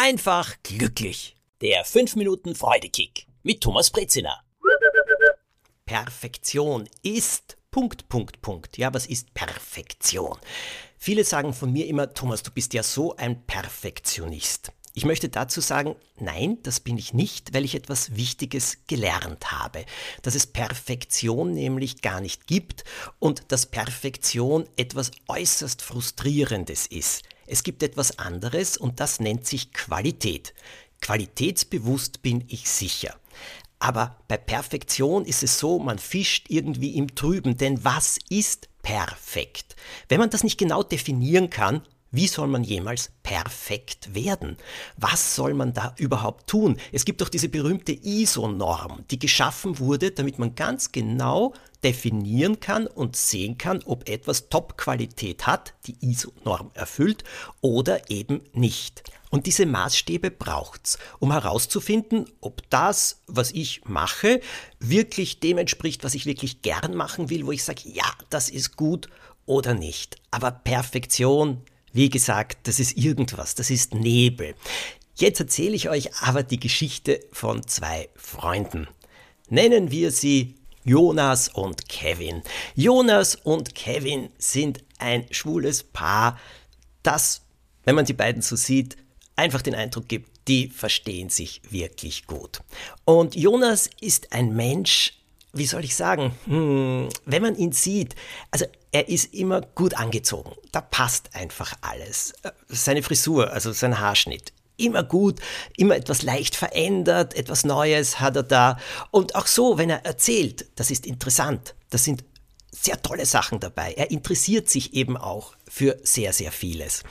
einfach glücklich. Der 5 Minuten Freudekick mit Thomas Brezina. Perfektion ist Punkt, Punkt, Punkt. Ja, was ist Perfektion? Viele sagen von mir immer, Thomas, du bist ja so ein Perfektionist. Ich möchte dazu sagen, nein, das bin ich nicht, weil ich etwas Wichtiges gelernt habe, dass es Perfektion nämlich gar nicht gibt und dass Perfektion etwas äußerst Frustrierendes ist. Es gibt etwas anderes und das nennt sich Qualität. Qualitätsbewusst bin ich sicher. Aber bei Perfektion ist es so, man fischt irgendwie im Trüben, denn was ist perfekt? Wenn man das nicht genau definieren kann, wie soll man jemals perfekt werden? Was soll man da überhaupt tun? Es gibt doch diese berühmte ISO-Norm, die geschaffen wurde, damit man ganz genau definieren kann und sehen kann, ob etwas Top-Qualität hat, die ISO-Norm erfüllt oder eben nicht. Und diese Maßstäbe braucht's, um herauszufinden, ob das, was ich mache, wirklich dem entspricht, was ich wirklich gern machen will, wo ich sage, ja, das ist gut oder nicht. Aber Perfektion, wie gesagt, das ist irgendwas, das ist Nebel. Jetzt erzähle ich euch aber die Geschichte von zwei Freunden. Nennen wir sie Jonas und Kevin. Jonas und Kevin sind ein schwules Paar, das, wenn man die beiden so sieht, einfach den Eindruck gibt, die verstehen sich wirklich gut. Und Jonas ist ein Mensch, wie soll ich sagen, hm, wenn man ihn sieht, also er ist immer gut angezogen. Da passt einfach alles. Seine Frisur, also sein Haarschnitt, immer gut, immer etwas leicht verändert, etwas Neues hat er da. Und auch so, wenn er erzählt, das ist interessant. Das sind sehr tolle Sachen dabei. Er interessiert sich eben auch für sehr, sehr vieles.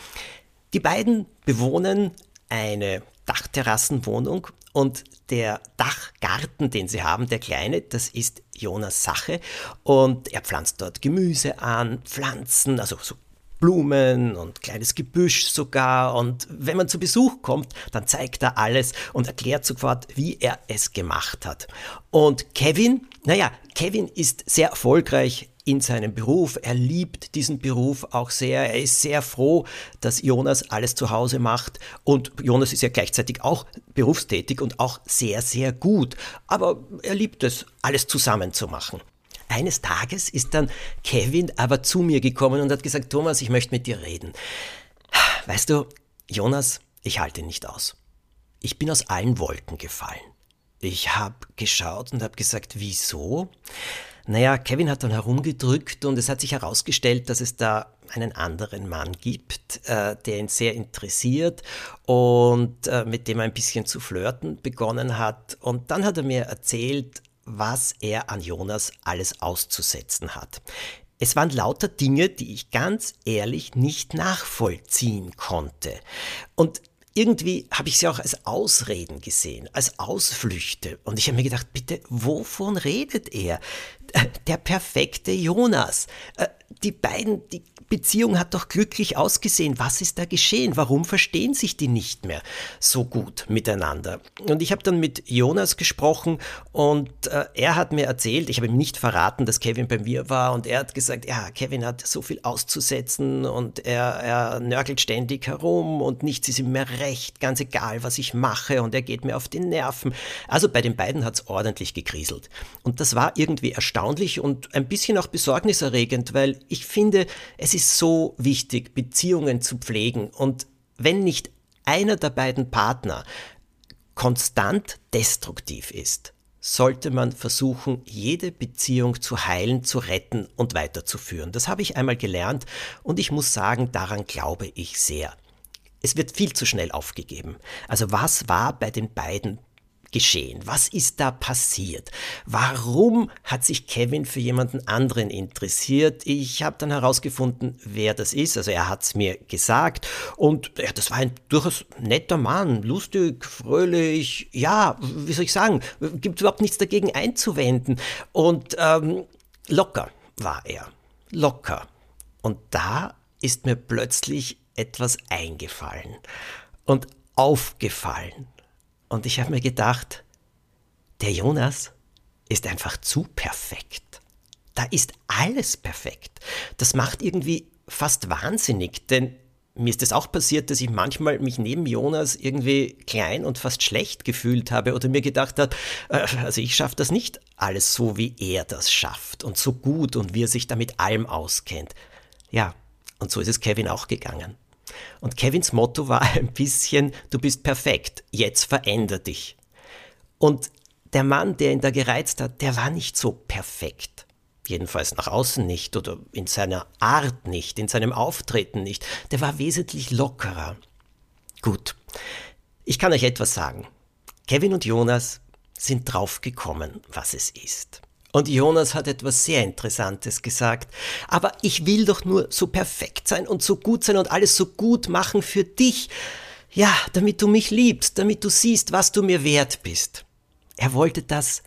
Die beiden bewohnen eine Dachterrassenwohnung und der Dachgarten, den sie haben, der kleine, das ist Jonas Sache. Und er pflanzt dort Gemüse an, Pflanzen, also so Blumen und kleines Gebüsch sogar. Und wenn man zu Besuch kommt, dann zeigt er alles und erklärt sofort, wie er es gemacht hat. Und Kevin, naja, Kevin ist sehr erfolgreich in seinem Beruf. Er liebt diesen Beruf auch sehr. Er ist sehr froh, dass Jonas alles zu Hause macht. Und Jonas ist ja gleichzeitig auch berufstätig und auch sehr, sehr gut. Aber er liebt es, alles zusammen zu machen. Eines Tages ist dann Kevin aber zu mir gekommen und hat gesagt, Thomas, ich möchte mit dir reden. Weißt du, Jonas, ich halte nicht aus. Ich bin aus allen Wolken gefallen. Ich habe geschaut und habe gesagt, wieso? Naja, Kevin hat dann herumgedrückt und es hat sich herausgestellt, dass es da einen anderen Mann gibt, äh, der ihn sehr interessiert und äh, mit dem er ein bisschen zu flirten begonnen hat. Und dann hat er mir erzählt, was er an Jonas alles auszusetzen hat. Es waren lauter Dinge, die ich ganz ehrlich nicht nachvollziehen konnte. Und irgendwie habe ich sie auch als Ausreden gesehen, als Ausflüchte. Und ich habe mir gedacht, bitte, wovon redet er? Äh, der perfekte Jonas. Die beiden, die Beziehung hat doch glücklich ausgesehen. Was ist da geschehen? Warum verstehen sich die nicht mehr so gut miteinander? Und ich habe dann mit Jonas gesprochen und äh, er hat mir erzählt, ich habe ihm nicht verraten, dass Kevin bei mir war und er hat gesagt, ja, Kevin hat so viel auszusetzen und er, er nörgelt ständig herum und nichts ist ihm mehr recht, ganz egal, was ich mache und er geht mir auf die Nerven. Also bei den beiden hat es ordentlich gekriselt. Und das war irgendwie erstaunlich und ein bisschen auch besorgniserregend, weil ich finde, es ist so wichtig, Beziehungen zu pflegen. Und wenn nicht einer der beiden Partner konstant destruktiv ist, sollte man versuchen, jede Beziehung zu heilen, zu retten und weiterzuführen. Das habe ich einmal gelernt und ich muss sagen, daran glaube ich sehr. Es wird viel zu schnell aufgegeben. Also was war bei den beiden geschehen? Was ist da passiert? Warum hat sich Kevin für jemanden anderen interessiert? Ich habe dann herausgefunden, wer das ist. Also er hat es mir gesagt und ja, das war ein durchaus netter Mann, lustig, fröhlich. Ja, wie soll ich sagen? Gibt überhaupt nichts dagegen einzuwenden und ähm, locker war er, locker. Und da ist mir plötzlich etwas eingefallen und aufgefallen. Und ich habe mir gedacht, der Jonas ist einfach zu perfekt. Da ist alles perfekt. Das macht irgendwie fast wahnsinnig, denn mir ist es auch passiert, dass ich manchmal mich neben Jonas irgendwie klein und fast schlecht gefühlt habe oder mir gedacht habe, äh, also ich schaffe das nicht alles so, wie er das schafft und so gut und wie er sich damit allem auskennt. Ja, und so ist es Kevin auch gegangen. Und Kevins Motto war ein bisschen, du bist perfekt, jetzt veränder dich. Und der Mann, der ihn da gereizt hat, der war nicht so perfekt. Jedenfalls nach außen nicht oder in seiner Art nicht, in seinem Auftreten nicht. Der war wesentlich lockerer. Gut, ich kann euch etwas sagen. Kevin und Jonas sind draufgekommen, was es ist. Und Jonas hat etwas sehr Interessantes gesagt. Aber ich will doch nur so perfekt sein und so gut sein und alles so gut machen für dich. Ja, damit du mich liebst, damit du siehst, was du mir wert bist. Er wollte das,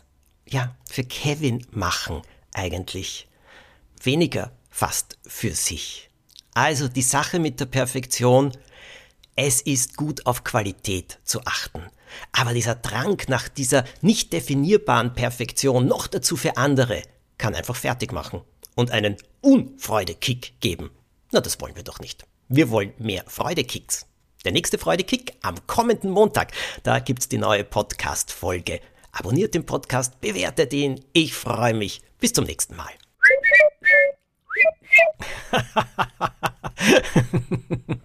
ja, für Kevin machen, eigentlich. Weniger fast für sich. Also die Sache mit der Perfektion, es ist gut auf Qualität zu achten. Aber dieser Drang nach dieser nicht definierbaren Perfektion, noch dazu für andere, kann einfach fertig machen und einen Unfreudekick geben. Na, das wollen wir doch nicht. Wir wollen mehr Freudekicks. Der nächste Freudekick am kommenden Montag. Da gibt's die neue Podcast-Folge. Abonniert den Podcast, bewertet ihn. Ich freue mich. Bis zum nächsten Mal.